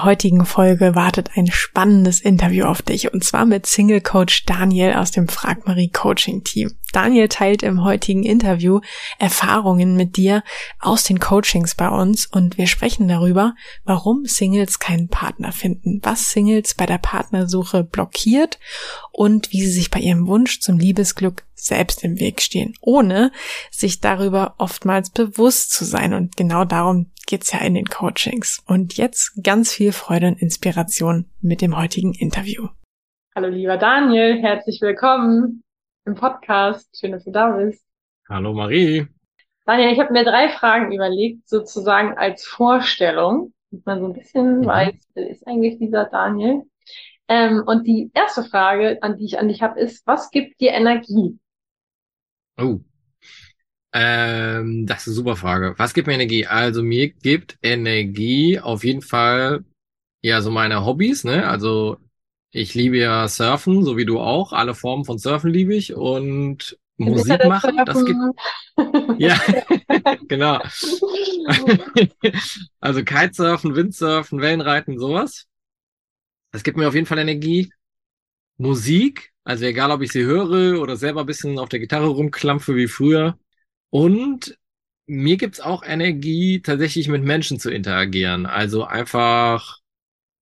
Der heutigen Folge wartet ein spannendes Interview auf dich und zwar mit Single Coach Daniel aus dem Frag Marie Coaching Team. Daniel teilt im heutigen Interview Erfahrungen mit dir aus den Coachings bei uns und wir sprechen darüber, warum Singles keinen Partner finden, was Singles bei der Partnersuche blockiert und wie sie sich bei ihrem Wunsch zum Liebesglück selbst im Weg stehen, ohne sich darüber oftmals bewusst zu sein. Und genau darum geht's ja in den Coachings. Und jetzt ganz viel Freude und Inspiration mit dem heutigen Interview. Hallo lieber Daniel, herzlich willkommen im Podcast. Schön, dass du da bist. Hallo Marie. Daniel, ich habe mir drei Fragen überlegt, sozusagen als Vorstellung, dass man so ein bisschen mhm. weiß, wer ist eigentlich dieser Daniel. Ähm, und die erste Frage, an die ich an dich habe, ist, was gibt dir Energie? Oh. Ähm, das ist eine super Frage. Was gibt mir Energie? Also mir gibt Energie auf jeden Fall ja so meine Hobbys, ne? Also ich liebe ja Surfen, so wie du auch. Alle Formen von Surfen liebe ich und Musik machen. Das gibt ja genau. also Kitesurfen, Windsurfen, Wellenreiten, sowas. Das gibt mir auf jeden Fall Energie. Musik, also egal ob ich sie höre oder selber ein bisschen auf der Gitarre rumklampfe wie früher. Und mir gibt's auch Energie, tatsächlich mit Menschen zu interagieren. Also einfach,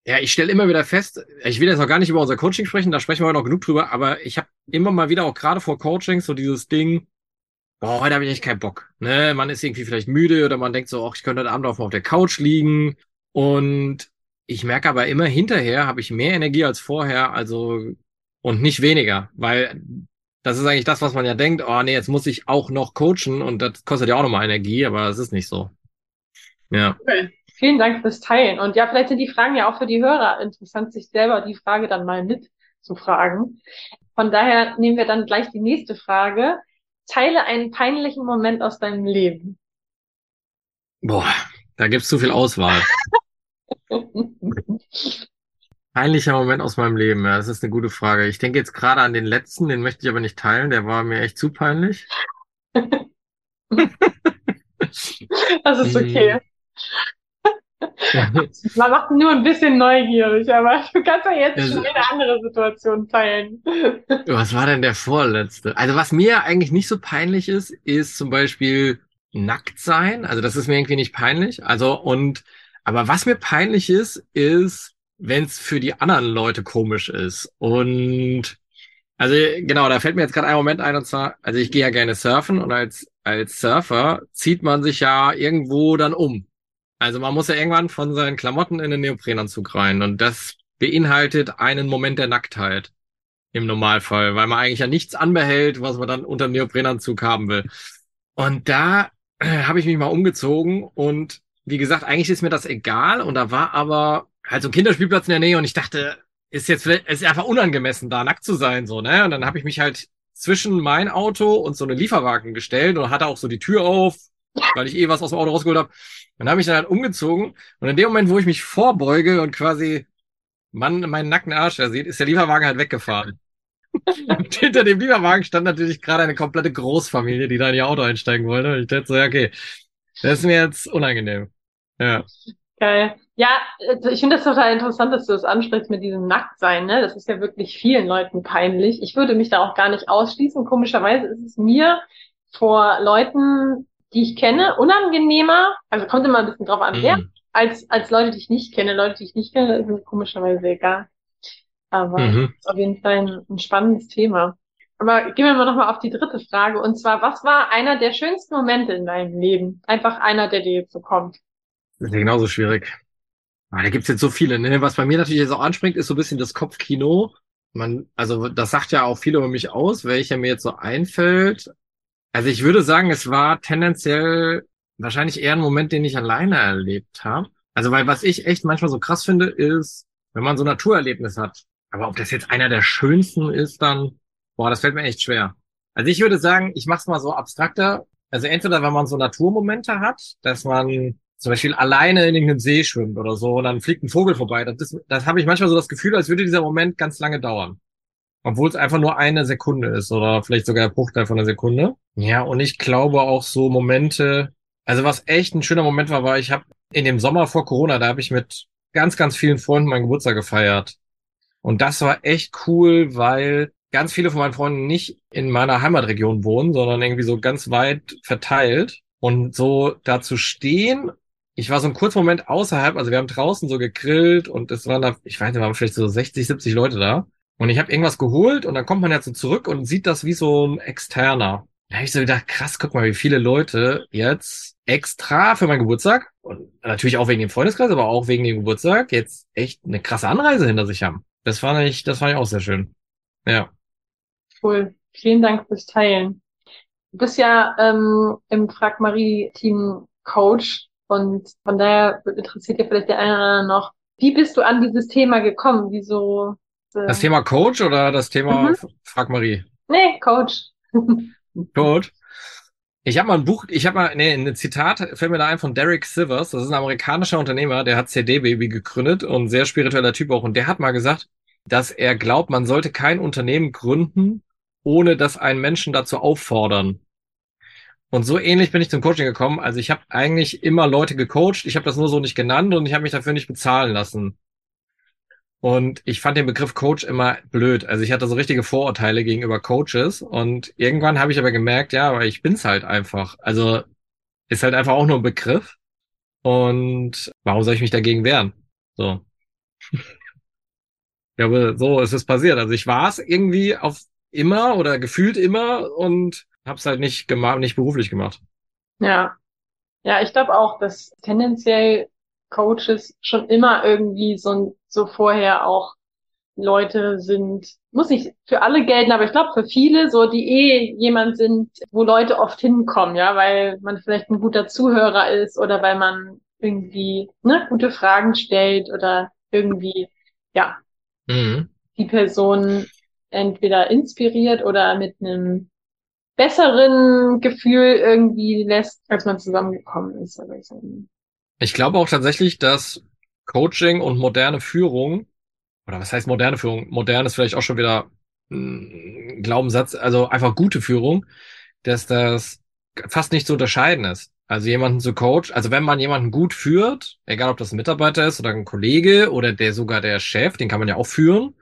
ja, ich stelle immer wieder fest, ich will jetzt noch gar nicht über unser Coaching sprechen, da sprechen wir noch genug drüber, aber ich habe immer mal wieder auch gerade vor Coachings so dieses Ding, boah, heute habe ich echt keinen Bock. Ne? Man ist irgendwie vielleicht müde oder man denkt so, ach, ich könnte heute Abend auch mal auf der Couch liegen. Und ich merke aber immer hinterher habe ich mehr Energie als vorher, also und nicht weniger, weil das ist eigentlich das, was man ja denkt, oh nee, jetzt muss ich auch noch coachen und das kostet ja auch nochmal Energie, aber es ist nicht so. Ja. Okay. Vielen Dank fürs Teilen. Und ja, vielleicht sind die Fragen ja auch für die Hörer interessant, sich selber die Frage dann mal mit zu fragen. Von daher nehmen wir dann gleich die nächste Frage. Teile einen peinlichen Moment aus deinem Leben. Boah, da gibt's zu viel Auswahl. Peinlicher Moment aus meinem Leben, ja, das ist eine gute Frage. Ich denke jetzt gerade an den letzten, den möchte ich aber nicht teilen, der war mir echt zu peinlich. das ist okay. Man macht nur ein bisschen neugierig, aber du kannst ja jetzt also, schon eine andere Situation teilen. Was war denn der vorletzte? Also was mir eigentlich nicht so peinlich ist, ist zum Beispiel nackt sein. Also das ist mir irgendwie nicht peinlich. Also und aber was mir peinlich ist, ist wenn es für die anderen Leute komisch ist. Und also genau, da fällt mir jetzt gerade ein Moment ein und zwar, also ich gehe ja gerne surfen und als als Surfer zieht man sich ja irgendwo dann um. Also man muss ja irgendwann von seinen Klamotten in den Neoprenanzug rein und das beinhaltet einen Moment der Nacktheit im Normalfall, weil man eigentlich ja nichts anbehält, was man dann unter dem Neoprenanzug haben will. Und da äh, habe ich mich mal umgezogen und wie gesagt, eigentlich ist mir das egal und da war aber halt so ein Kinderspielplatz in der Nähe und ich dachte, ist jetzt ist einfach unangemessen, da nackt zu sein, so, ne? Und dann habe ich mich halt zwischen mein Auto und so eine Lieferwagen gestellt und hatte auch so die Tür auf, weil ich eh was aus dem Auto rausgeholt habe. Und habe ich dann halt umgezogen und in dem Moment, wo ich mich vorbeuge und quasi Mann meinen nackten Arsch da sieht, ist der Lieferwagen halt weggefahren. und hinter dem Lieferwagen stand natürlich gerade eine komplette Großfamilie, die da in ihr Auto einsteigen wollte. Und ich dachte so, ja, okay, das ist mir jetzt unangenehm. Ja. Geil. Ja, äh, ich finde das total interessant, dass du das ansprichst mit diesem Nacktsein. Ne? Das ist ja wirklich vielen Leuten peinlich. Ich würde mich da auch gar nicht ausschließen. Komischerweise ist es mir vor Leuten, die ich kenne, unangenehmer. Also kommt immer ein bisschen drauf an, wer. Mhm. Als, als Leute, die ich nicht kenne. Leute, die ich nicht kenne, ist mir komischerweise egal. Aber mhm. ist auf jeden Fall ein, ein spannendes Thema. Aber gehen wir mal nochmal auf die dritte Frage. Und zwar, was war einer der schönsten Momente in deinem Leben? Einfach einer, der dir jetzt so kommt. Das ist ja genauso schwierig. Ah, da gibt's jetzt so viele, ne? Was bei mir natürlich jetzt auch anspringt, ist so ein bisschen das Kopfkino. Man, also das sagt ja auch viel über mich aus, welcher mir jetzt so einfällt. Also ich würde sagen, es war tendenziell wahrscheinlich eher ein Moment, den ich alleine erlebt habe. Also weil was ich echt manchmal so krass finde, ist, wenn man so Naturerlebnis hat. Aber ob das jetzt einer der schönsten ist, dann, boah, das fällt mir echt schwer. Also ich würde sagen, ich mach's mal so abstrakter. Also entweder, wenn man so Naturmomente hat, dass man zum Beispiel alleine in irgendeinem See schwimmt oder so und dann fliegt ein Vogel vorbei. Das, ist, das habe ich manchmal so das Gefühl, als würde dieser Moment ganz lange dauern. Obwohl es einfach nur eine Sekunde ist oder vielleicht sogar der Bruchteil von einer Sekunde. Ja, und ich glaube auch so Momente, also was echt ein schöner Moment war, war, ich habe in dem Sommer vor Corona, da habe ich mit ganz, ganz vielen Freunden meinen Geburtstag gefeiert. Und das war echt cool, weil ganz viele von meinen Freunden nicht in meiner Heimatregion wohnen, sondern irgendwie so ganz weit verteilt. Und so da zu stehen, ich war so einen kurzen Moment außerhalb, also wir haben draußen so gegrillt und es waren da, ich weiß nicht, waren vielleicht so 60, 70 Leute da. Und ich habe irgendwas geholt und dann kommt man ja so zurück und sieht das wie so ein externer. Da habe ich so gedacht, krass, guck mal, wie viele Leute jetzt extra für meinen Geburtstag und natürlich auch wegen dem Freundeskreis, aber auch wegen dem Geburtstag jetzt echt eine krasse Anreise hinter sich haben. Das fand ich, das fand ich auch sehr schön. Ja. Cool. Vielen Dank fürs Teilen. Du bist ja ähm, im Frag Marie Team Coach und von daher interessiert ja vielleicht der eine oder andere noch, wie bist du an dieses Thema gekommen? Wieso das Thema Coach oder das Thema mhm. Frag Marie? Nee, Coach. Coach. Ich habe mal ein Buch, ich habe mal, nee, ein Zitat fällt mir da ein von Derek Sivers. Das ist ein amerikanischer Unternehmer, der hat CD Baby gegründet und sehr spiritueller Typ auch. Und der hat mal gesagt, dass er glaubt, man sollte kein Unternehmen gründen, ohne dass einen Menschen dazu auffordern. Und so ähnlich bin ich zum Coaching gekommen. Also ich habe eigentlich immer Leute gecoacht. Ich habe das nur so nicht genannt und ich habe mich dafür nicht bezahlen lassen. Und ich fand den Begriff Coach immer blöd. Also ich hatte so richtige Vorurteile gegenüber Coaches. Und irgendwann habe ich aber gemerkt, ja, aber ich bin's halt einfach. Also ist halt einfach auch nur ein Begriff. Und warum soll ich mich dagegen wehren? So. ja, aber so ist es passiert. Also ich war es irgendwie auf immer oder gefühlt immer und hab's halt nicht gemacht, nicht beruflich gemacht. Ja. Ja, ich glaube auch, dass tendenziell Coaches schon immer irgendwie so, so vorher auch Leute sind, muss nicht für alle gelten, aber ich glaube für viele, so die eh jemand sind, wo Leute oft hinkommen, ja, weil man vielleicht ein guter Zuhörer ist oder weil man irgendwie ne, gute Fragen stellt oder irgendwie, ja, mhm. die Person entweder inspiriert oder mit einem besseren Gefühl irgendwie lässt, als man zusammengekommen ist. Ich glaube auch tatsächlich, dass Coaching und moderne Führung, oder was heißt moderne Führung? Modern ist vielleicht auch schon wieder ein Glaubenssatz, also einfach gute Führung, dass das fast nicht zu unterscheiden ist. Also jemanden zu coach, also wenn man jemanden gut führt, egal ob das ein Mitarbeiter ist oder ein Kollege oder der sogar der Chef, den kann man ja auch führen,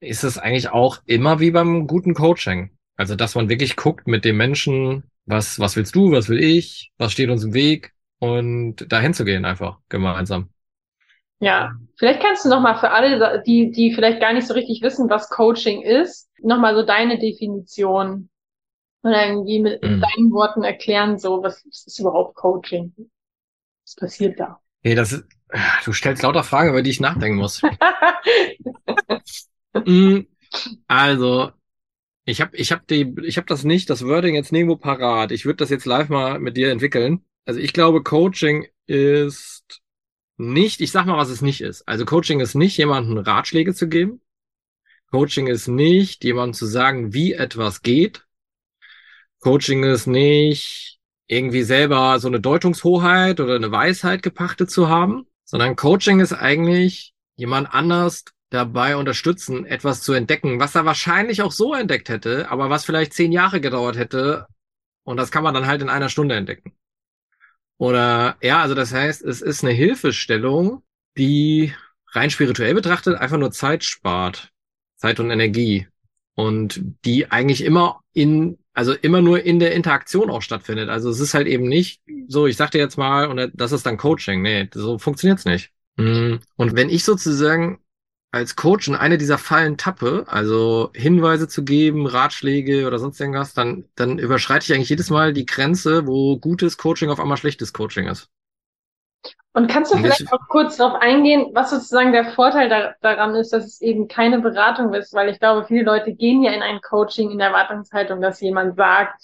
ist es eigentlich auch immer wie beim guten Coaching. Also dass man wirklich guckt mit dem Menschen, was, was willst du, was will ich, was steht uns im Weg, und dahin zu gehen einfach gemeinsam. Ja, vielleicht kannst du nochmal für alle, die, die vielleicht gar nicht so richtig wissen, was Coaching ist, nochmal so deine Definition oder irgendwie mit mhm. deinen Worten erklären, so, was ist überhaupt Coaching? Was passiert da? Hey, das ist, du stellst lauter Fragen, über die ich nachdenken muss. Mhm. also, ich habe ich hab die, ich habe das nicht, das Wording jetzt nirgendwo parat. Ich würde das jetzt live mal mit dir entwickeln. Also ich glaube, Coaching ist nicht, ich sag mal, was es nicht ist. Also Coaching ist nicht, jemanden Ratschläge zu geben. Coaching ist nicht, jemandem zu sagen, wie etwas geht. Coaching ist nicht, irgendwie selber so eine Deutungshoheit oder eine Weisheit gepachtet zu haben, sondern Coaching ist eigentlich jemand anders dabei unterstützen, etwas zu entdecken, was er wahrscheinlich auch so entdeckt hätte, aber was vielleicht zehn Jahre gedauert hätte. Und das kann man dann halt in einer Stunde entdecken. Oder ja, also das heißt, es ist eine Hilfestellung, die rein spirituell betrachtet einfach nur Zeit spart. Zeit und Energie. Und die eigentlich immer in, also immer nur in der Interaktion auch stattfindet. Also es ist halt eben nicht so, ich sag dir jetzt mal, und das ist dann Coaching. Nee, so funktioniert's nicht. Mhm. Und wenn ich sozusagen als Coach in eine dieser Fallen tappe, also Hinweise zu geben, Ratschläge oder sonst irgendwas, dann, dann überschreite ich eigentlich jedes Mal die Grenze, wo gutes Coaching auf einmal schlechtes Coaching ist. Und kannst du vielleicht auch kurz darauf eingehen, was sozusagen der Vorteil da, daran ist, dass es eben keine Beratung ist, weil ich glaube, viele Leute gehen ja in ein Coaching in der Erwartungshaltung, dass jemand sagt,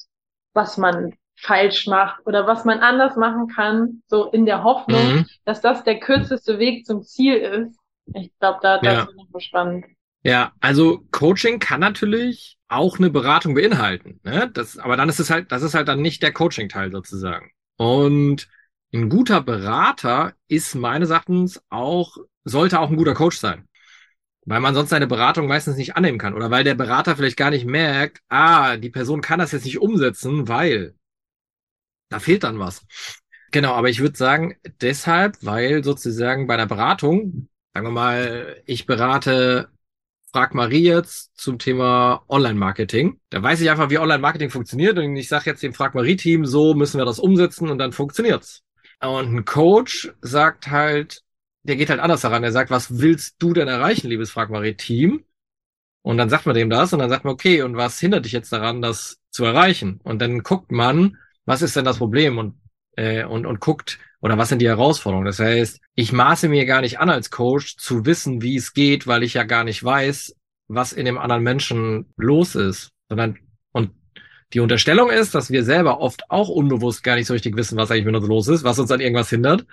was man falsch macht oder was man anders machen kann, so in der Hoffnung, mhm. dass das der kürzeste Weg zum Ziel ist. Ich glaube, da das ja. ist noch spannend. Ja, also Coaching kann natürlich auch eine Beratung beinhalten. Ne? Das, aber dann ist es halt, das ist halt dann nicht der Coaching-Teil sozusagen. Und ein guter Berater ist meines Erachtens auch, sollte auch ein guter Coach sein. Weil man sonst seine Beratung meistens nicht annehmen kann. Oder weil der Berater vielleicht gar nicht merkt, ah, die Person kann das jetzt nicht umsetzen, weil da fehlt dann was. Genau, aber ich würde sagen, deshalb, weil sozusagen bei der Beratung, sagen wir mal, ich berate Frag Marie jetzt zum Thema Online-Marketing. Da weiß ich einfach, wie Online-Marketing funktioniert und ich sage jetzt dem Frag Marie-Team, so müssen wir das umsetzen und dann funktioniert's. Und ein Coach sagt halt, der geht halt anders daran. Er sagt, was willst du denn erreichen, liebes Frag Marie-Team? Und dann sagt man dem das und dann sagt man, okay, und was hindert dich jetzt daran, das zu erreichen? Und dann guckt man, was ist denn das Problem? Und äh, und, und guckt, oder was sind die Herausforderungen. Das heißt, ich maße mir gar nicht an als Coach zu wissen, wie es geht, weil ich ja gar nicht weiß, was in dem anderen Menschen los ist, sondern und die Unterstellung ist, dass wir selber oft auch unbewusst gar nicht so richtig wissen, was eigentlich mit uns los ist, was uns an irgendwas hindert.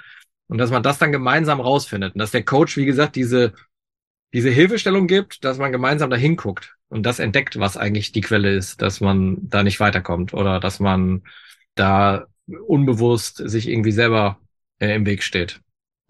Und dass man das dann gemeinsam rausfindet. Und dass der Coach, wie gesagt, diese diese Hilfestellung gibt, dass man gemeinsam da hinguckt und das entdeckt, was eigentlich die Quelle ist, dass man da nicht weiterkommt oder dass man da unbewusst sich irgendwie selber äh, im Weg steht.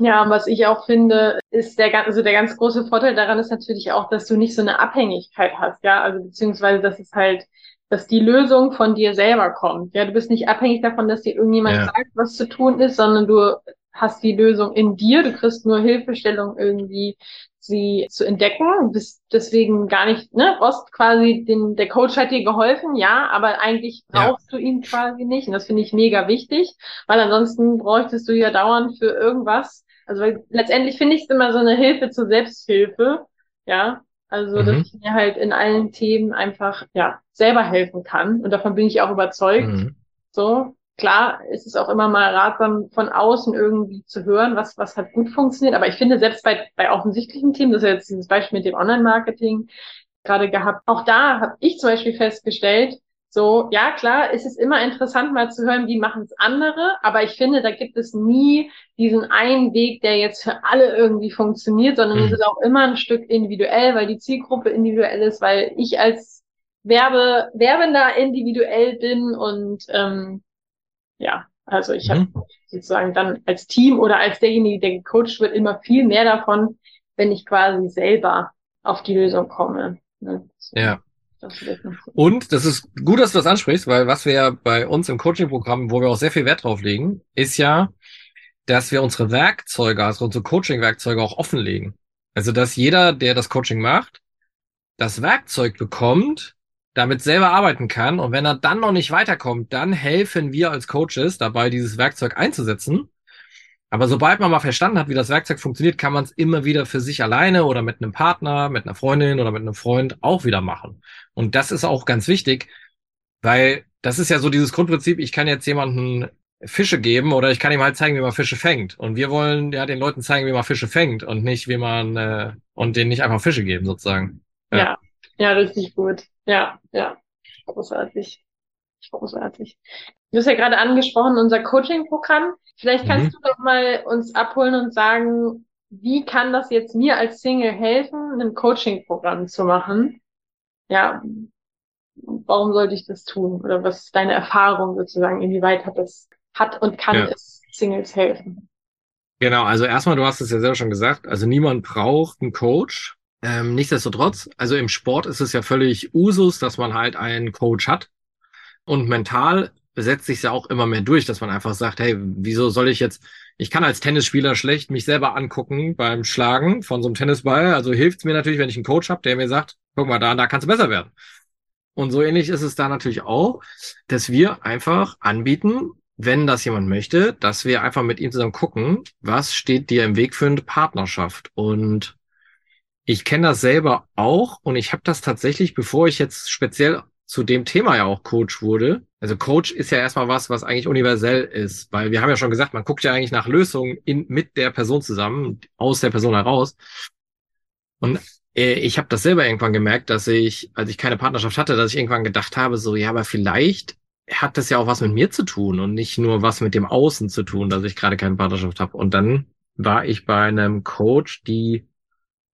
Ja, was ich auch finde, ist der, also der ganz große Vorteil daran ist natürlich auch, dass du nicht so eine Abhängigkeit hast, ja, also beziehungsweise, dass es halt, dass die Lösung von dir selber kommt. Ja, du bist nicht abhängig davon, dass dir irgendjemand ja. sagt, was zu tun ist, sondern du hast die Lösung in dir, du kriegst nur Hilfestellung irgendwie sie zu entdecken. Du bist deswegen gar nicht, ne, brauchst quasi den, der Coach hat dir geholfen, ja, aber eigentlich brauchst ja. du ihn quasi nicht. Und das finde ich mega wichtig, weil ansonsten bräuchtest du ja dauernd für irgendwas. Also weil letztendlich finde ich es immer so eine Hilfe zur Selbsthilfe, ja. Also, mhm. dass ich mir halt in allen Themen einfach, ja, selber helfen kann. Und davon bin ich auch überzeugt. Mhm. So. Klar ist es auch immer mal ratsam, von außen irgendwie zu hören, was, was hat gut funktioniert. Aber ich finde, selbst bei, bei offensichtlichen Themen, das ist ja jetzt dieses Beispiel mit dem Online-Marketing gerade gehabt, auch da habe ich zum Beispiel festgestellt, so, ja klar, es ist immer interessant mal zu hören, wie machen es andere, aber ich finde, da gibt es nie diesen einen Weg, der jetzt für alle irgendwie funktioniert, sondern mhm. es ist auch immer ein Stück individuell, weil die Zielgruppe individuell ist, weil ich als Werbe, Werbender individuell bin und ähm, ja, also ich mhm. habe sozusagen dann als Team oder als derjenige, der gecoacht wird, immer viel mehr davon, wenn ich quasi selber auf die Lösung komme. Ne? Ja. Und das ist gut, dass du das ansprichst, weil was wir ja bei uns im Coaching-Programm, wo wir auch sehr viel Wert drauf legen, ist ja, dass wir unsere Werkzeuge, also unsere Coaching-Werkzeuge auch offenlegen. Also, dass jeder, der das Coaching macht, das Werkzeug bekommt, damit selber arbeiten kann. Und wenn er dann noch nicht weiterkommt, dann helfen wir als Coaches dabei, dieses Werkzeug einzusetzen. Aber sobald man mal verstanden hat, wie das Werkzeug funktioniert, kann man es immer wieder für sich alleine oder mit einem Partner, mit einer Freundin oder mit einem Freund auch wieder machen. Und das ist auch ganz wichtig, weil das ist ja so dieses Grundprinzip, ich kann jetzt jemanden Fische geben oder ich kann ihm halt zeigen, wie man Fische fängt. Und wir wollen ja den Leuten zeigen, wie man Fische fängt und nicht, wie man äh, und denen nicht einfach Fische geben, sozusagen. Ja, ja, ja richtig gut. Ja, ja. Großartig. Großartig. Du hast ja gerade angesprochen, unser Coaching-Programm. Vielleicht kannst mhm. du doch mal uns abholen und sagen, wie kann das jetzt mir als Single helfen, ein Coaching-Programm zu machen? Ja, warum sollte ich das tun? Oder was ist deine Erfahrung sozusagen? Inwieweit hat das, hat und kann ja. es Singles helfen? Genau, also erstmal, du hast es ja selber schon gesagt, also niemand braucht einen Coach. Ähm, nichtsdestotrotz, also im Sport ist es ja völlig Usus, dass man halt einen Coach hat. Und mental setzt sich ja auch immer mehr durch, dass man einfach sagt, hey, wieso soll ich jetzt, ich kann als Tennisspieler schlecht mich selber angucken beim Schlagen von so einem Tennisball. Also hilft es mir natürlich, wenn ich einen Coach habe, der mir sagt, guck mal, da, da kannst du besser werden. Und so ähnlich ist es da natürlich auch, dass wir einfach anbieten, wenn das jemand möchte, dass wir einfach mit ihm zusammen gucken, was steht dir im Weg für eine Partnerschaft. Und ich kenne das selber auch und ich habe das tatsächlich, bevor ich jetzt speziell zu dem Thema ja auch Coach wurde. Also Coach ist ja erstmal was, was eigentlich universell ist, weil wir haben ja schon gesagt, man guckt ja eigentlich nach Lösungen in, mit der Person zusammen, aus der Person heraus. Und äh, ich habe das selber irgendwann gemerkt, dass ich, als ich keine Partnerschaft hatte, dass ich irgendwann gedacht habe, so, ja, aber vielleicht hat das ja auch was mit mir zu tun und nicht nur was mit dem Außen zu tun, dass ich gerade keine Partnerschaft habe. Und dann war ich bei einem Coach, die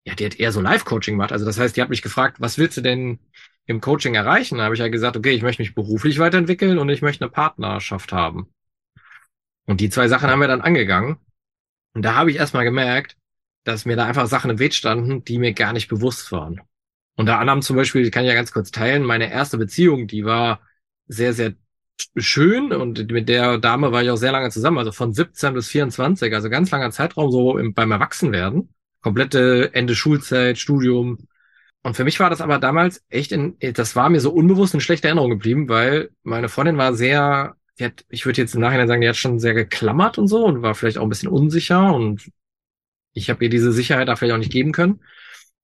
ja, die hat eher so Live-Coaching gemacht. Also das heißt, die hat mich gefragt, was willst du denn im Coaching erreichen? Da habe ich ja gesagt, okay, ich möchte mich beruflich weiterentwickeln und ich möchte eine Partnerschaft haben. Und die zwei Sachen haben wir dann angegangen. Und da habe ich erstmal gemerkt, dass mir da einfach Sachen im Weg standen, die mir gar nicht bewusst waren. Unter anderem zum Beispiel, kann ich ja ganz kurz teilen, meine erste Beziehung, die war sehr, sehr schön und mit der Dame war ich auch sehr lange zusammen, also von 17 bis 24, also ganz langer Zeitraum so im, beim Erwachsenwerden. Komplette Ende Schulzeit, Studium. Und für mich war das aber damals echt in, das war mir so unbewusst in schlechter Erinnerung geblieben, weil meine Freundin war sehr, die hat, ich würde jetzt im Nachhinein sagen, die hat schon sehr geklammert und so und war vielleicht auch ein bisschen unsicher und ich habe ihr diese Sicherheit da vielleicht auch nicht geben können.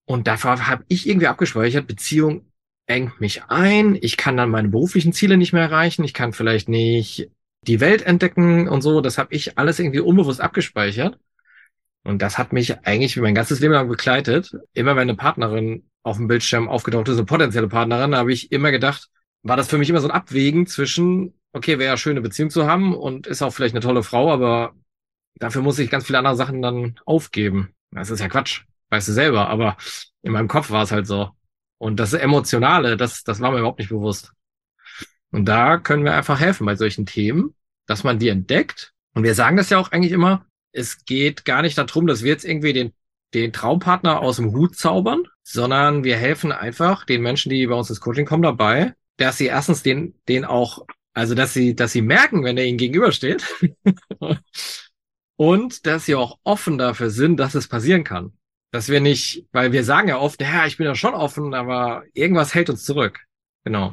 Und dafür habe ich irgendwie abgespeichert, Beziehung engt mich ein, ich kann dann meine beruflichen Ziele nicht mehr erreichen, ich kann vielleicht nicht die Welt entdecken und so. Das habe ich alles irgendwie unbewusst abgespeichert. Und das hat mich eigentlich mein ganzes Leben lang begleitet. Immer wenn eine Partnerin auf dem Bildschirm aufgetaucht ist, eine potenzielle Partnerin, habe ich immer gedacht, war das für mich immer so ein Abwägen zwischen, okay, wäre ja schön, eine Beziehung zu haben und ist auch vielleicht eine tolle Frau, aber dafür muss ich ganz viele andere Sachen dann aufgeben. Das ist ja Quatsch, weißt du selber, aber in meinem Kopf war es halt so. Und das Emotionale, das, das war mir überhaupt nicht bewusst. Und da können wir einfach helfen bei solchen Themen, dass man die entdeckt. Und wir sagen das ja auch eigentlich immer, es geht gar nicht darum, dass wir jetzt irgendwie den, den Traumpartner aus dem Hut zaubern, sondern wir helfen einfach den Menschen, die bei uns ins Coaching kommen, dabei, dass sie erstens den, den auch, also dass sie, dass sie merken, wenn er ihnen gegenübersteht. und dass sie auch offen dafür sind, dass es passieren kann. Dass wir nicht, weil wir sagen ja oft, ja, ich bin ja schon offen, aber irgendwas hält uns zurück. Genau.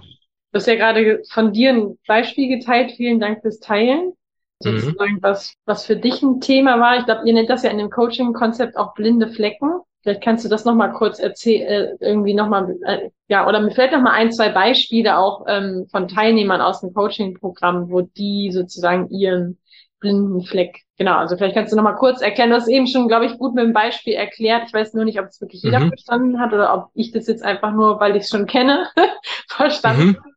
Du hast ja gerade von dir ein Beispiel geteilt. Vielen Dank fürs Teilen. Sozusagen, mhm. was, was für dich ein Thema war. Ich glaube, ihr nennt das ja in dem Coaching-Konzept auch blinde Flecken. Vielleicht kannst du das nochmal kurz erzählen, äh, irgendwie nochmal, äh, ja, oder mir fällt nochmal ein, zwei Beispiele auch ähm, von Teilnehmern aus dem Coaching-Programm, wo die sozusagen ihren blinden Fleck. Genau, also vielleicht kannst du noch mal kurz erklären. Du hast eben schon, glaube ich, gut mit dem Beispiel erklärt. Ich weiß nur nicht, ob es wirklich jeder mhm. verstanden hat oder ob ich das jetzt einfach nur, weil ich es schon kenne, verstanden mhm. habe.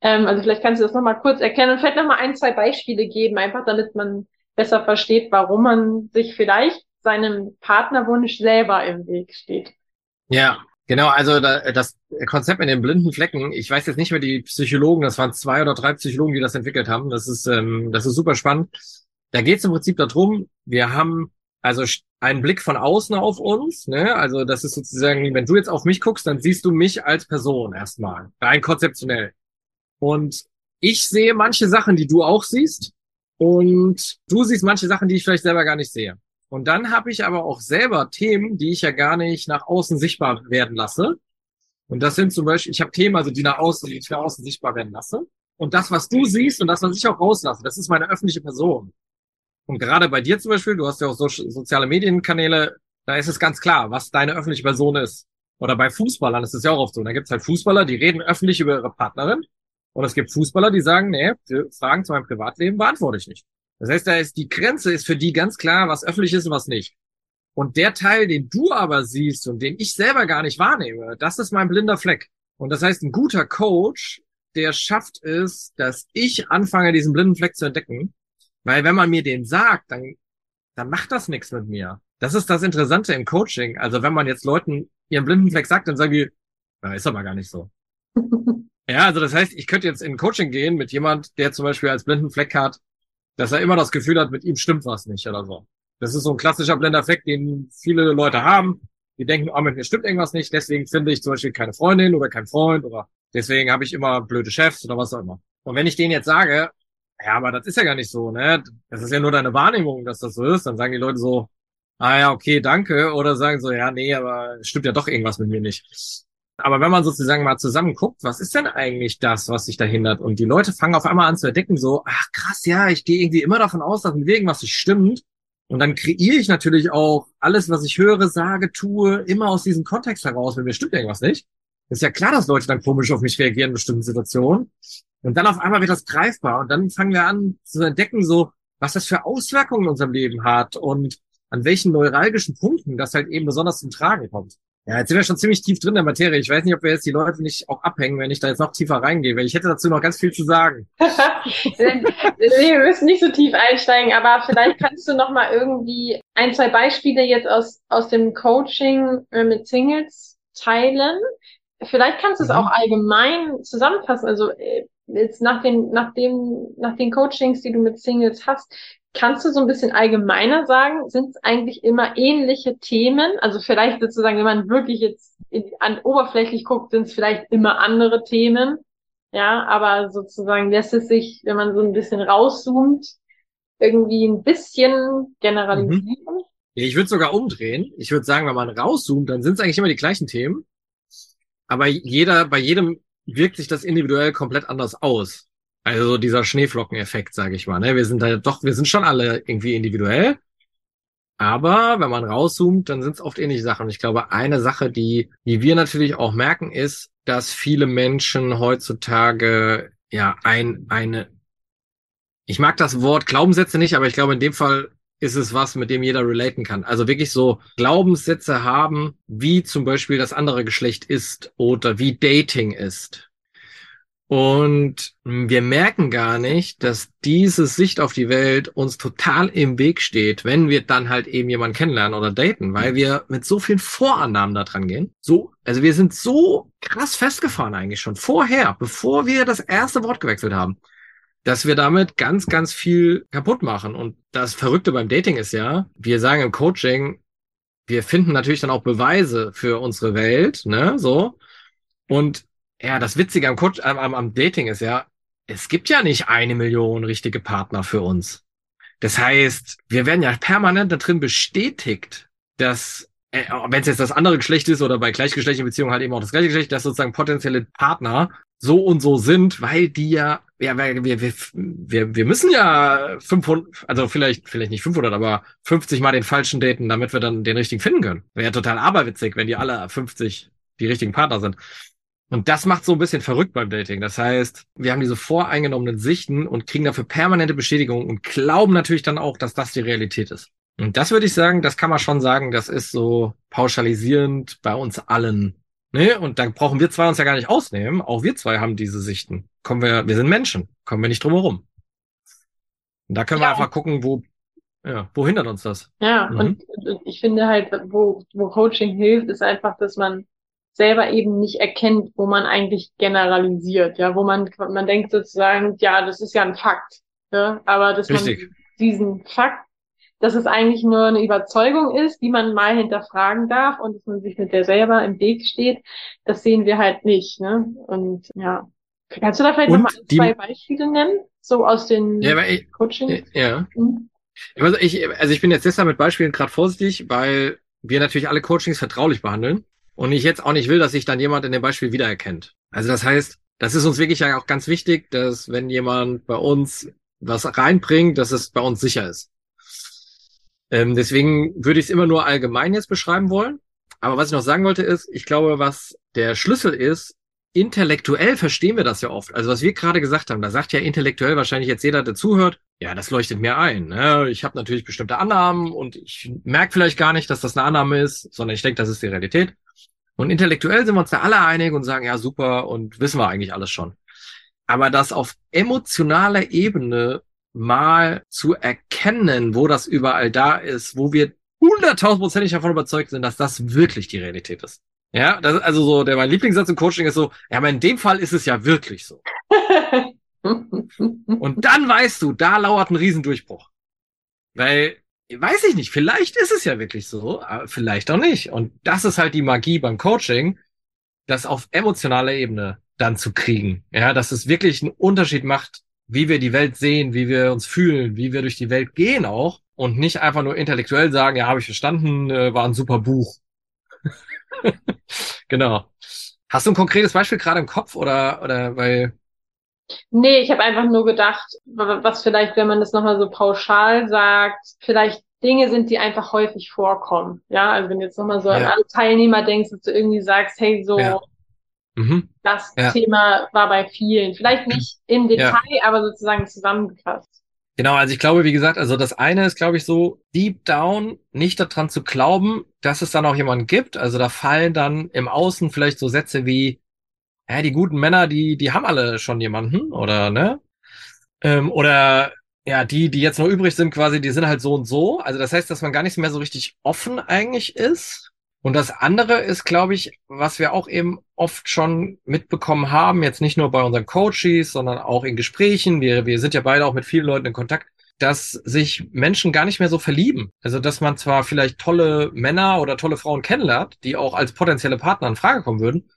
Ähm, also vielleicht kannst du das noch mal kurz erklären und vielleicht noch mal ein, zwei Beispiele geben, einfach damit man besser versteht, warum man sich vielleicht seinem Partnerwunsch selber im Weg steht. Ja, Genau, also das Konzept mit den blinden Flecken, ich weiß jetzt nicht mehr die Psychologen, das waren zwei oder drei Psychologen, die das entwickelt haben. Das ist, ähm, das ist super spannend. Da geht es im Prinzip darum, wir haben also einen Blick von außen auf uns. Ne? Also das ist sozusagen, wenn du jetzt auf mich guckst, dann siehst du mich als Person erstmal, rein konzeptionell. Und ich sehe manche Sachen, die du auch siehst. Und du siehst manche Sachen, die ich vielleicht selber gar nicht sehe. Und dann habe ich aber auch selber Themen, die ich ja gar nicht nach außen sichtbar werden lasse. Und das sind zum Beispiel, ich habe Themen, also die nach außen, die ich nach außen sichtbar werden lasse. Und das, was du siehst und das, was ich auch rauslasse, das ist meine öffentliche Person. Und gerade bei dir zum Beispiel, du hast ja auch so, soziale Medienkanäle, da ist es ganz klar, was deine öffentliche Person ist. Oder bei Fußballern ist es ja auch oft so. Da gibt es halt Fußballer, die reden öffentlich über ihre Partnerin. Und es gibt Fußballer, die sagen, nee, Fragen zu meinem Privatleben beantworte ich nicht. Das heißt, da ist die Grenze ist für die ganz klar, was öffentlich ist und was nicht. Und der Teil, den du aber siehst und den ich selber gar nicht wahrnehme, das ist mein blinder Fleck. Und das heißt, ein guter Coach, der schafft es, dass ich anfange, diesen blinden Fleck zu entdecken weil wenn man mir den sagt, dann, dann macht das nichts mit mir. Das ist das Interessante im Coaching. Also wenn man jetzt Leuten ihren Blindenfleck sagt, dann sagen die, na, ist aber gar nicht so. ja, also das heißt, ich könnte jetzt in Coaching gehen mit jemand, der zum Beispiel als Blindenfleck hat, dass er immer das Gefühl hat, mit ihm stimmt was nicht oder so. Das ist so ein klassischer Blinderfleck, den viele Leute haben. Die denken, oh, mit mir stimmt irgendwas nicht, deswegen finde ich zum Beispiel keine Freundin oder kein Freund oder deswegen habe ich immer blöde Chefs oder was auch immer. Und wenn ich denen jetzt sage, ja, aber das ist ja gar nicht so, ne? Das ist ja nur deine Wahrnehmung, dass das so ist. Dann sagen die Leute so, ah ja, okay, danke. Oder sagen so, ja, nee, aber stimmt ja doch irgendwas mit mir nicht. Aber wenn man sozusagen mal zusammen guckt, was ist denn eigentlich das, was sich da hindert? Und die Leute fangen auf einmal an zu entdecken, so, ach krass, ja, ich gehe irgendwie immer davon aus, dass mit irgendwas nicht stimmt. Und dann kreiere ich natürlich auch alles, was ich höre, sage, tue, immer aus diesem Kontext heraus, wenn mir stimmt irgendwas nicht. Ist ja klar, dass Leute dann komisch auf mich reagieren in bestimmten Situationen. Und dann auf einmal wird das greifbar und dann fangen wir an zu entdecken, so, was das für Auswirkungen in unserem Leben hat und an welchen neuralgischen Punkten das halt eben besonders zum Tragen kommt. Ja, jetzt sind wir schon ziemlich tief drin in der Materie. Ich weiß nicht, ob wir jetzt die Leute nicht auch abhängen, wenn ich da jetzt noch tiefer reingehe, weil ich hätte dazu noch ganz viel zu sagen. wir müssen nicht so tief einsteigen, aber vielleicht kannst du noch mal irgendwie ein, zwei Beispiele jetzt aus, aus dem Coaching äh, mit Singles teilen. Vielleicht kannst du es mhm. auch allgemein zusammenfassen. Also äh, jetzt nach den, nach dem, nach den Coachings, die du mit Singles hast, Kannst du so ein bisschen allgemeiner sagen, sind es eigentlich immer ähnliche Themen? Also vielleicht sozusagen, wenn man wirklich jetzt in, an oberflächlich guckt, sind es vielleicht immer andere Themen. Ja, aber sozusagen lässt es sich, wenn man so ein bisschen rauszoomt, irgendwie ein bisschen generalisieren. Mhm. Ich würde sogar umdrehen. Ich würde sagen, wenn man rauszoomt, dann sind es eigentlich immer die gleichen Themen. Aber jeder, bei jedem wirkt sich das individuell komplett anders aus. Also dieser Schneeflockeneffekt, sage ich mal. Ne? Wir sind da doch, wir sind schon alle irgendwie individuell. Aber wenn man rauszoomt, dann sind es oft ähnliche Sachen. Und ich glaube, eine Sache, die, die wir natürlich auch merken, ist, dass viele Menschen heutzutage ja ein, eine, ich mag das Wort Glaubenssätze nicht, aber ich glaube, in dem Fall ist es was, mit dem jeder relaten kann. Also wirklich so Glaubenssätze haben, wie zum Beispiel das andere Geschlecht ist oder wie Dating ist. Und wir merken gar nicht, dass diese Sicht auf die Welt uns total im Weg steht, wenn wir dann halt eben jemanden kennenlernen oder daten, weil wir mit so vielen Vorannahmen da dran gehen. So, also wir sind so krass festgefahren eigentlich schon vorher, bevor wir das erste Wort gewechselt haben, dass wir damit ganz, ganz viel kaputt machen. Und das Verrückte beim Dating ist ja, wir sagen im Coaching, wir finden natürlich dann auch Beweise für unsere Welt, ne, so. Und ja, das Witzige am, Coach, am, am Dating ist ja, es gibt ja nicht eine Million richtige Partner für uns. Das heißt, wir werden ja permanent da drin bestätigt, dass, äh, wenn es jetzt das andere Geschlecht ist oder bei gleichgeschlechtlichen Beziehungen halt eben auch das gleiche Geschlecht, dass sozusagen potenzielle Partner so und so sind, weil die ja, ja, wir, wir, wir, wir müssen ja 500, also vielleicht, vielleicht nicht 500, aber 50 mal den falschen daten, damit wir dann den richtigen finden können. Wäre ja total aberwitzig, wenn die alle 50 die richtigen Partner sind. Und das macht so ein bisschen verrückt beim Dating. Das heißt, wir haben diese voreingenommenen Sichten und kriegen dafür permanente Bestätigung und glauben natürlich dann auch, dass das die Realität ist. Und das würde ich sagen, das kann man schon sagen, das ist so pauschalisierend bei uns allen. Ne? Und dann brauchen wir zwei uns ja gar nicht ausnehmen. Auch wir zwei haben diese Sichten. Kommen wir, wir sind Menschen. Kommen wir nicht drum herum. Und da können ja. wir einfach gucken, wo, ja, wo hindert uns das? Ja, mhm. und ich finde halt, wo, wo Coaching hilft, ist einfach, dass man selber eben nicht erkennt, wo man eigentlich generalisiert, ja, wo man, man denkt sozusagen, ja, das ist ja ein Fakt, ja, aber dass Richtig. man diesen Fakt, dass es eigentlich nur eine Überzeugung ist, die man mal hinterfragen darf und dass man sich mit der selber im Weg steht, das sehen wir halt nicht, ne, und ja. Kannst du da vielleicht nochmal zwei Beispiele nennen, so aus den ja, ich, Coaching? Ja. Mhm. Also ich, also ich bin jetzt deshalb mit Beispielen gerade vorsichtig, weil wir natürlich alle Coachings vertraulich behandeln. Und ich jetzt auch nicht will, dass sich dann jemand in dem Beispiel wiedererkennt. Also das heißt, das ist uns wirklich ja auch ganz wichtig, dass wenn jemand bei uns was reinbringt, dass es bei uns sicher ist. Ähm, deswegen würde ich es immer nur allgemein jetzt beschreiben wollen. Aber was ich noch sagen wollte ist, ich glaube, was der Schlüssel ist, intellektuell verstehen wir das ja oft. Also was wir gerade gesagt haben, da sagt ja intellektuell wahrscheinlich jetzt jeder, der zuhört, ja, das leuchtet mir ein. Ne? Ich habe natürlich bestimmte Annahmen und ich merke vielleicht gar nicht, dass das eine Annahme ist, sondern ich denke, das ist die Realität. Und intellektuell sind wir uns da alle einig und sagen, ja, super und wissen wir eigentlich alles schon. Aber das auf emotionaler Ebene mal zu erkennen, wo das überall da ist, wo wir hunderttausendprozentig davon überzeugt sind, dass das wirklich die Realität ist. Ja, das ist also so, der mein Lieblingssatz im Coaching ist so, ja, aber in dem Fall ist es ja wirklich so. und dann weißt du, da lauert ein Riesendurchbruch. Weil weiß ich nicht, vielleicht ist es ja wirklich so, aber vielleicht auch nicht. Und das ist halt die Magie beim Coaching, das auf emotionaler Ebene dann zu kriegen. Ja, dass es wirklich einen Unterschied macht, wie wir die Welt sehen, wie wir uns fühlen, wie wir durch die Welt gehen auch und nicht einfach nur intellektuell sagen, ja, habe ich verstanden, äh, war ein super Buch. genau. Hast du ein konkretes Beispiel gerade im Kopf oder oder weil Nee, ich habe einfach nur gedacht, was vielleicht, wenn man das nochmal so pauschal sagt, vielleicht Dinge sind, die einfach häufig vorkommen. Ja, also wenn du jetzt nochmal so ja. an alle Teilnehmer denkst, dass du irgendwie sagst, hey, so, ja. Mhm. das ja. Thema war bei vielen. Vielleicht nicht im Detail, aber sozusagen zusammengefasst. Genau, also ich glaube, wie gesagt, also das eine ist, glaube ich, so deep down nicht daran zu glauben, dass es dann auch jemanden gibt. Also da fallen dann im Außen vielleicht so Sätze wie, ja, die guten Männer, die, die haben alle schon jemanden, oder, ne? Ähm, oder ja, die, die jetzt noch übrig sind, quasi, die sind halt so und so. Also das heißt, dass man gar nicht mehr so richtig offen eigentlich ist. Und das andere ist, glaube ich, was wir auch eben oft schon mitbekommen haben, jetzt nicht nur bei unseren Coaches, sondern auch in Gesprächen. Wir, wir sind ja beide auch mit vielen Leuten in Kontakt, dass sich Menschen gar nicht mehr so verlieben. Also, dass man zwar vielleicht tolle Männer oder tolle Frauen kennenlernt, die auch als potenzielle Partner in Frage kommen würden,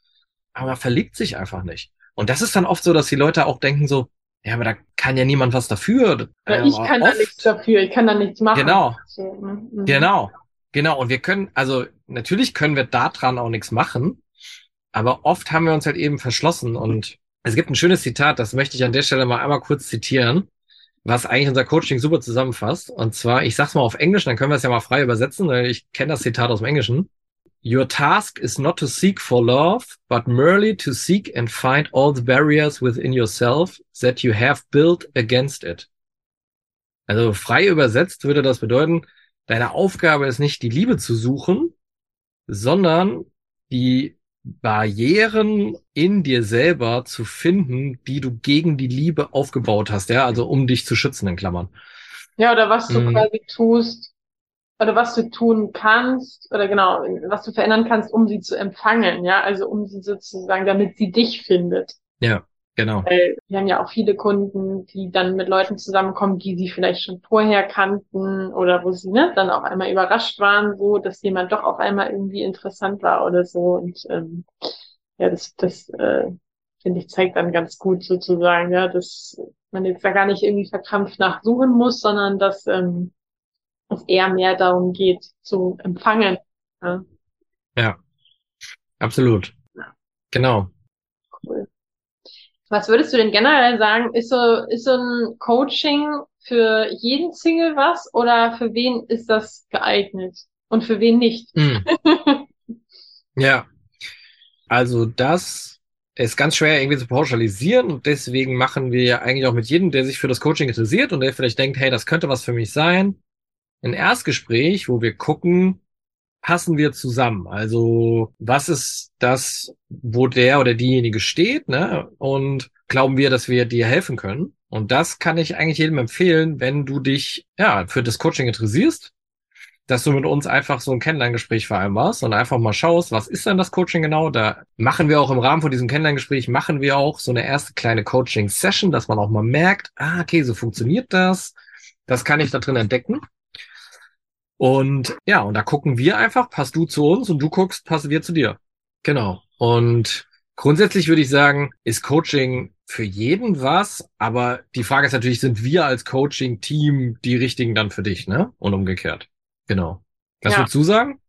aber verliebt sich einfach nicht. Und das ist dann oft so, dass die Leute auch denken so, ja, aber da kann ja niemand was dafür. Ja, ich kann oft, da nichts dafür, ich kann da nichts machen. Genau. Ne? mhm. Genau. Genau. Und wir können, also natürlich können wir daran auch nichts machen, aber oft haben wir uns halt eben verschlossen. Und es gibt ein schönes Zitat, das möchte ich an der Stelle mal einmal kurz zitieren, was eigentlich unser Coaching super zusammenfasst. Und zwar, ich sag's mal auf Englisch, dann können wir es ja mal frei übersetzen, weil ich kenne das Zitat aus dem Englischen. Your task is not to seek for love, but merely to seek and find all the barriers within yourself that you have built against it. Also frei übersetzt würde das bedeuten, deine Aufgabe ist nicht die Liebe zu suchen, sondern die Barrieren in dir selber zu finden, die du gegen die Liebe aufgebaut hast, ja, also um dich zu schützen in Klammern. Ja, oder was du mhm. quasi tust, oder was du tun kannst oder genau, was du verändern kannst, um sie zu empfangen, ja, also um sie sozusagen, damit sie dich findet. Ja, genau. Weil wir haben ja auch viele Kunden, die dann mit Leuten zusammenkommen, die sie vielleicht schon vorher kannten oder wo sie ne, dann auf einmal überrascht waren, so, dass jemand doch auf einmal irgendwie interessant war oder so. Und ähm, ja, das, das äh, finde ich, zeigt dann ganz gut sozusagen, ja, dass man jetzt da gar nicht irgendwie verkrampft nachsuchen muss, sondern dass ähm, es eher mehr darum geht, zu empfangen. Ja, ja absolut. Ja. Genau. Cool. Was würdest du denn generell sagen? Ist so, ist so ein Coaching für jeden Single was oder für wen ist das geeignet und für wen nicht? Mm. ja, also das ist ganz schwer irgendwie zu pauschalisieren und deswegen machen wir ja eigentlich auch mit jedem, der sich für das Coaching interessiert und der vielleicht denkt, hey, das könnte was für mich sein, ein Erstgespräch, wo wir gucken, passen wir zusammen? Also was ist das, wo der oder diejenige steht, ne? Und glauben wir, dass wir dir helfen können? Und das kann ich eigentlich jedem empfehlen, wenn du dich ja für das Coaching interessierst, dass du mit uns einfach so ein Kennenlerngespräch vereinbarst und einfach mal schaust, was ist denn das Coaching genau? Da machen wir auch im Rahmen von diesem Kennenlerngespräch, machen wir auch so eine erste kleine Coaching-Session, dass man auch mal merkt, ah, okay, so funktioniert das. Das kann ich da drin entdecken. Und ja, und da gucken wir einfach, passt du zu uns und du guckst, passen wir zu dir. Genau. Und grundsätzlich würde ich sagen, ist Coaching für jeden was, aber die Frage ist natürlich, sind wir als Coaching-Team die richtigen dann für dich, ne? Und umgekehrt. Genau. Was ja. würdest du sagen?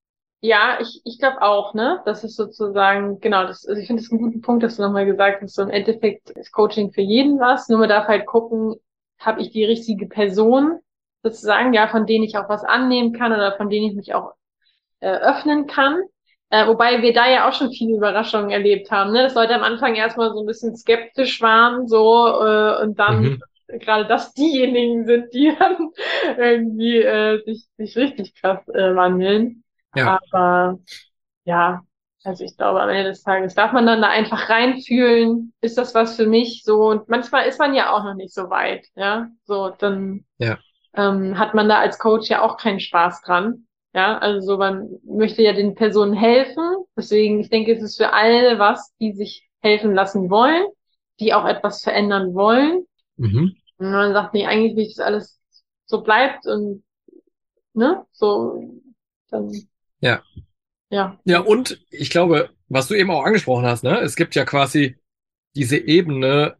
Ja, ich, ich glaube auch, ne? Das ist sozusagen, genau, das, also ich finde das einen guten Punkt, dass du nochmal gesagt hast, so im Endeffekt ist Coaching für jeden was, nur man darf halt gucken, habe ich die richtige Person, sozusagen, ja, von denen ich auch was annehmen kann oder von denen ich mich auch äh, öffnen kann. Äh, wobei wir da ja auch schon viele Überraschungen erlebt haben, ne? dass Leute am Anfang erstmal so ein bisschen skeptisch waren, so, äh, und dann mhm. gerade das diejenigen sind, die dann irgendwie äh, sich, sich richtig krass äh, wandeln. Ja. Aber ja, also ich glaube, am Ende des Tages darf man dann da einfach reinfühlen, ist das was für mich so und manchmal ist man ja auch noch nicht so weit, ja, so dann ja ähm, hat man da als Coach ja auch keinen Spaß dran. Ja, also man möchte ja den Personen helfen. Deswegen, ich denke, es ist für alle was, die sich helfen lassen wollen, die auch etwas verändern wollen. Mhm. Und man sagt, nee, eigentlich will ich, dass alles so bleibt und ne, so dann. Ja. Ja. Ja, und ich glaube, was du eben auch angesprochen hast, ne, es gibt ja quasi diese Ebene,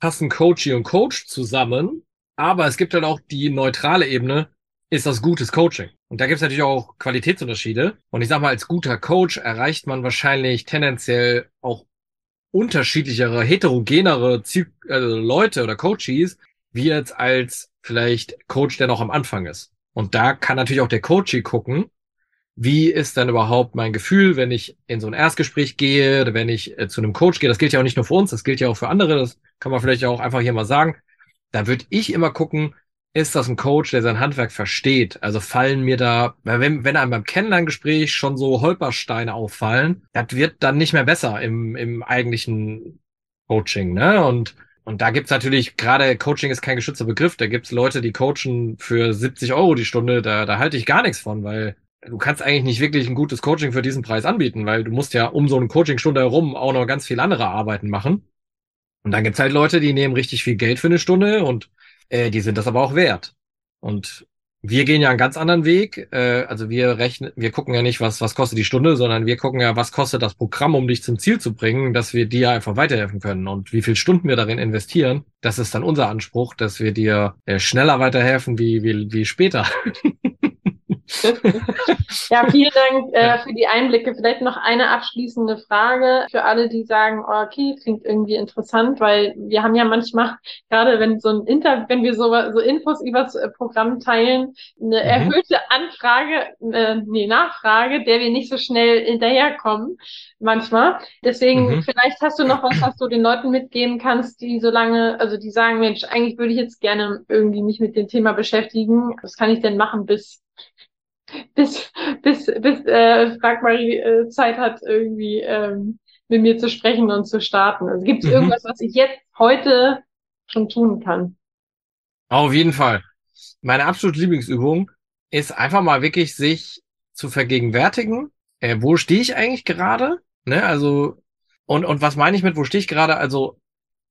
passen Coachie und Coach zusammen aber es gibt halt auch die neutrale Ebene, ist das gutes Coaching. Und da gibt es natürlich auch Qualitätsunterschiede. Und ich sag mal, als guter Coach erreicht man wahrscheinlich tendenziell auch unterschiedlichere, heterogenere Ziel also Leute oder Coaches, wie jetzt als vielleicht Coach, der noch am Anfang ist. Und da kann natürlich auch der Coachie gucken, wie ist dann überhaupt mein Gefühl, wenn ich in so ein Erstgespräch gehe wenn ich äh, zu einem Coach gehe. Das gilt ja auch nicht nur für uns, das gilt ja auch für andere. Das kann man vielleicht auch einfach hier mal sagen da würde ich immer gucken, ist das ein Coach, der sein Handwerk versteht? Also fallen mir da, wenn, wenn einem beim Kennenlerngespräch schon so Holpersteine auffallen, das wird dann nicht mehr besser im, im eigentlichen Coaching, ne? Und, und da gibt's natürlich, gerade Coaching ist kein geschützter Begriff, da gibt's Leute, die coachen für 70 Euro die Stunde, da, da halte ich gar nichts von, weil du kannst eigentlich nicht wirklich ein gutes Coaching für diesen Preis anbieten, weil du musst ja um so eine Coachingstunde herum auch noch ganz viel andere Arbeiten machen. Und dann gibt's halt Leute, die nehmen richtig viel Geld für eine Stunde und Äh, die sind das aber auch wert. Und wir gehen ja einen ganz anderen Weg. Äh, also wir rechnen, wir gucken ja nicht, was, was kostet die Stunde, sondern wir gucken ja, was kostet das Programm, um dich zum Ziel zu bringen, dass wir dir einfach weiterhelfen können. Und wie viel Stunden wir darin investieren, das ist dann unser Anspruch, dass wir dir äh, schneller weiterhelfen wie, wie, wie später. ja, vielen Dank äh, für die Einblicke. Vielleicht noch eine abschließende Frage für alle, die sagen, oh, okay, klingt irgendwie interessant, weil wir haben ja manchmal, gerade wenn so ein Inter, wenn wir so, so Infos über das äh, Programm teilen, eine mhm. erhöhte Anfrage, äh, nee, Nachfrage, der wir nicht so schnell hinterherkommen, manchmal. Deswegen, mhm. vielleicht hast du noch was, was du den Leuten mitgeben kannst, die so lange, also die sagen, Mensch, eigentlich würde ich jetzt gerne irgendwie mich mit dem Thema beschäftigen. Was kann ich denn machen, bis bis, bis, bis äh, Frag Marie äh, Zeit hat, irgendwie ähm, mit mir zu sprechen und zu starten. Also gibt es mhm. irgendwas, was ich jetzt heute schon tun kann? Auf jeden Fall. Meine absolute Lieblingsübung ist einfach mal wirklich sich zu vergegenwärtigen, äh, wo stehe ich eigentlich gerade? Ne, also und und was meine ich mit wo stehe ich gerade? Also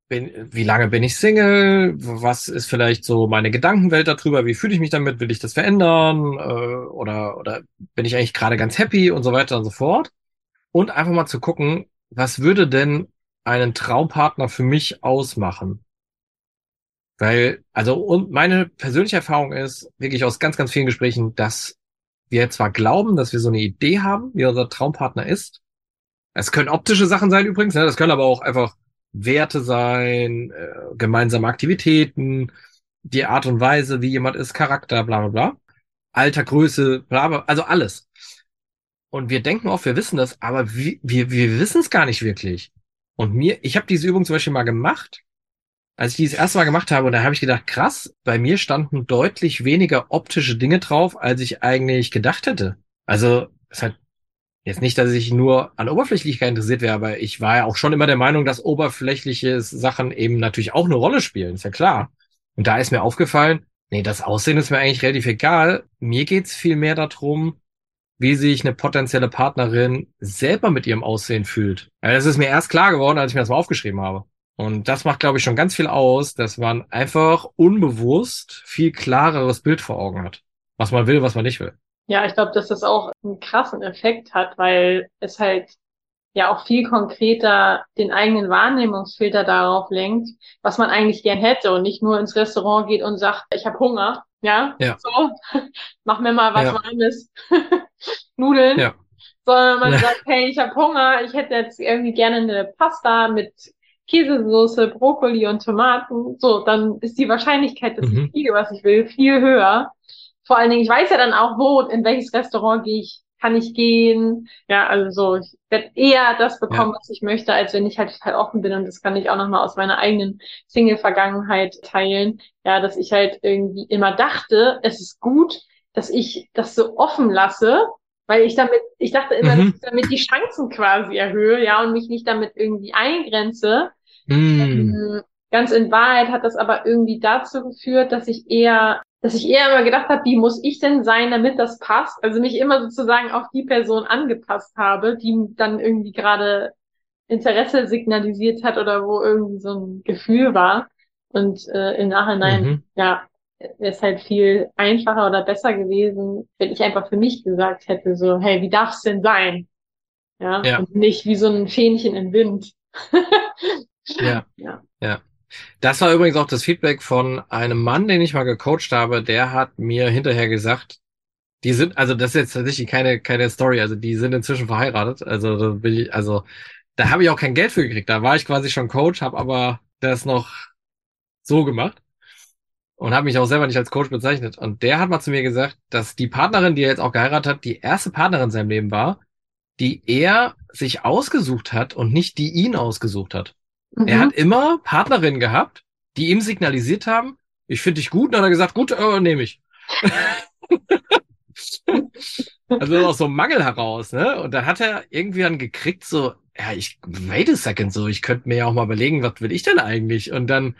bin, wie lange bin ich Single? Was ist vielleicht so meine Gedankenwelt darüber? Wie fühle ich mich damit? Will ich das verändern? Äh, oder, oder bin ich eigentlich gerade ganz happy und so weiter und so fort? Und einfach mal zu gucken, was würde denn einen Traumpartner für mich ausmachen? Weil, also, und meine persönliche Erfahrung ist, wirklich aus ganz, ganz vielen Gesprächen, dass wir zwar glauben, dass wir so eine Idee haben, wie unser Traumpartner ist. Es können optische Sachen sein übrigens, ne? das können aber auch einfach Werte sein, äh, gemeinsame Aktivitäten, die Art und Weise, wie jemand ist, Charakter, bla bla bla. Alter, Größe, bla bla, also alles. Und wir denken oft, wir wissen das, aber wir, wir, wir wissen es gar nicht wirklich. Und mir, ich habe diese Übung zum Beispiel mal gemacht, als ich die das erste Mal gemacht habe, und da habe ich gedacht, krass, bei mir standen deutlich weniger optische Dinge drauf, als ich eigentlich gedacht hätte. Also, es hat Jetzt nicht, dass ich nur an Oberflächlichkeit interessiert wäre, aber ich war ja auch schon immer der Meinung, dass oberflächliche Sachen eben natürlich auch eine Rolle spielen, ist ja klar. Und da ist mir aufgefallen, nee, das Aussehen ist mir eigentlich relativ egal. Mir geht's viel mehr darum, wie sich eine potenzielle Partnerin selber mit ihrem Aussehen fühlt. Ja, das ist mir erst klar geworden, als ich mir das mal aufgeschrieben habe. Und das macht, glaube ich, schon ganz viel aus, dass man einfach unbewusst viel klareres Bild vor Augen hat. Was man will, was man nicht will. Ja, ich glaube, dass das auch einen krassen Effekt hat, weil es halt ja auch viel konkreter den eigenen Wahrnehmungsfilter darauf lenkt, was man eigentlich gern hätte und nicht nur ins Restaurant geht und sagt, ich habe Hunger, ja, ja. so, mach mir mal was ja. Warmes, Nudeln, ja. sondern man ja. sagt, hey, ich habe Hunger, ich hätte jetzt irgendwie gerne eine Pasta mit Käsesoße, Brokkoli und Tomaten, so, dann ist die Wahrscheinlichkeit, dass mhm. ich kriege, was ich will, viel höher, vor allen Dingen, ich weiß ja dann auch, wo, in welches Restaurant gehe ich, kann ich gehen. Ja, also so, ich werde eher das bekommen, ja. was ich möchte, als wenn ich halt total offen bin. Und das kann ich auch nochmal aus meiner eigenen Single-Vergangenheit teilen. Ja, dass ich halt irgendwie immer dachte, es ist gut, dass ich das so offen lasse, weil ich damit, ich dachte immer, mhm. dass ich damit die Chancen quasi erhöhe, ja, und mich nicht damit irgendwie eingrenze. Mhm. Ganz in Wahrheit hat das aber irgendwie dazu geführt, dass ich eher dass ich eher immer gedacht habe, wie muss ich denn sein, damit das passt? Also mich immer sozusagen auf die Person angepasst habe, die dann irgendwie gerade Interesse signalisiert hat oder wo irgendwie so ein Gefühl war. Und äh, im Nachhinein, mhm. ja, wäre es halt viel einfacher oder besser gewesen, wenn ich einfach für mich gesagt hätte, so, hey, wie darf es denn sein? Ja, ja. Und nicht wie so ein Fähnchen im Wind. ja. ja. Ja. Das war übrigens auch das Feedback von einem Mann, den ich mal gecoacht habe, der hat mir hinterher gesagt, die sind, also das ist jetzt tatsächlich keine, keine Story, also die sind inzwischen verheiratet, also da bin ich, also da habe ich auch kein Geld für gekriegt, da war ich quasi schon Coach, habe aber das noch so gemacht und habe mich auch selber nicht als Coach bezeichnet. Und der hat mal zu mir gesagt, dass die Partnerin, die er jetzt auch geheiratet hat, die erste Partnerin in seinem Leben war, die er sich ausgesucht hat und nicht die ihn ausgesucht hat. Mhm. Er hat immer Partnerinnen gehabt, die ihm signalisiert haben, ich finde dich gut, und dann hat er gesagt, gut, äh, nehme ich. also aus so einem Mangel heraus, ne? Und dann hat er irgendwie dann gekriegt, so, ja, ich, wait a second, so, ich könnte mir ja auch mal überlegen, was will ich denn eigentlich? Und dann,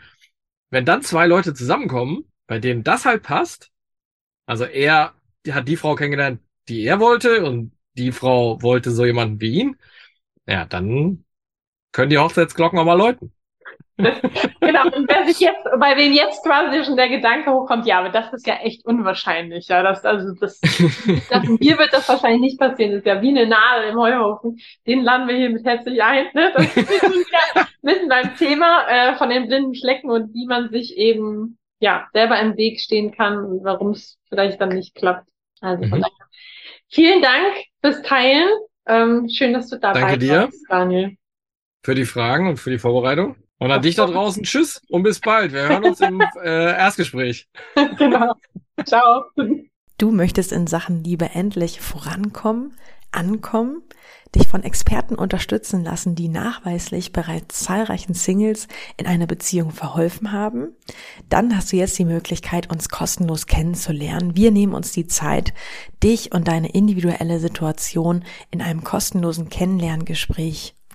wenn dann zwei Leute zusammenkommen, bei denen das halt passt, also er hat die Frau kennengelernt, die er wollte, und die Frau wollte so jemanden wie ihn, ja, dann können die Hochzeitsglocken auch mal läuten. genau, und wer sich jetzt, bei wem jetzt quasi schon der Gedanke hochkommt, ja, aber das ist ja echt unwahrscheinlich, ja, das, also, das, das mir wird das wahrscheinlich nicht passieren, das ist ja wie eine Nadel im Heuhaufen, den laden wir hier mit herzlich ein, ne, das ist wieder mitten beim Thema, äh, von den blinden Flecken und wie man sich eben, ja, selber im Weg stehen kann und warum es vielleicht dann nicht klappt. Also, von mhm. daher, vielen Dank fürs Teilen, ähm, schön, dass du dabei Danke dir. warst, Daniel. Für die Fragen und für die Vorbereitung. Und an dich da draußen, tschüss und bis bald. Wir hören uns im äh, Erstgespräch. genau. Ciao. Du möchtest in Sachen Liebe endlich vorankommen, ankommen, dich von Experten unterstützen lassen, die nachweislich bereits zahlreichen Singles in einer Beziehung verholfen haben? Dann hast du jetzt die Möglichkeit, uns kostenlos kennenzulernen. Wir nehmen uns die Zeit, dich und deine individuelle Situation in einem kostenlosen Kennenlerngespräch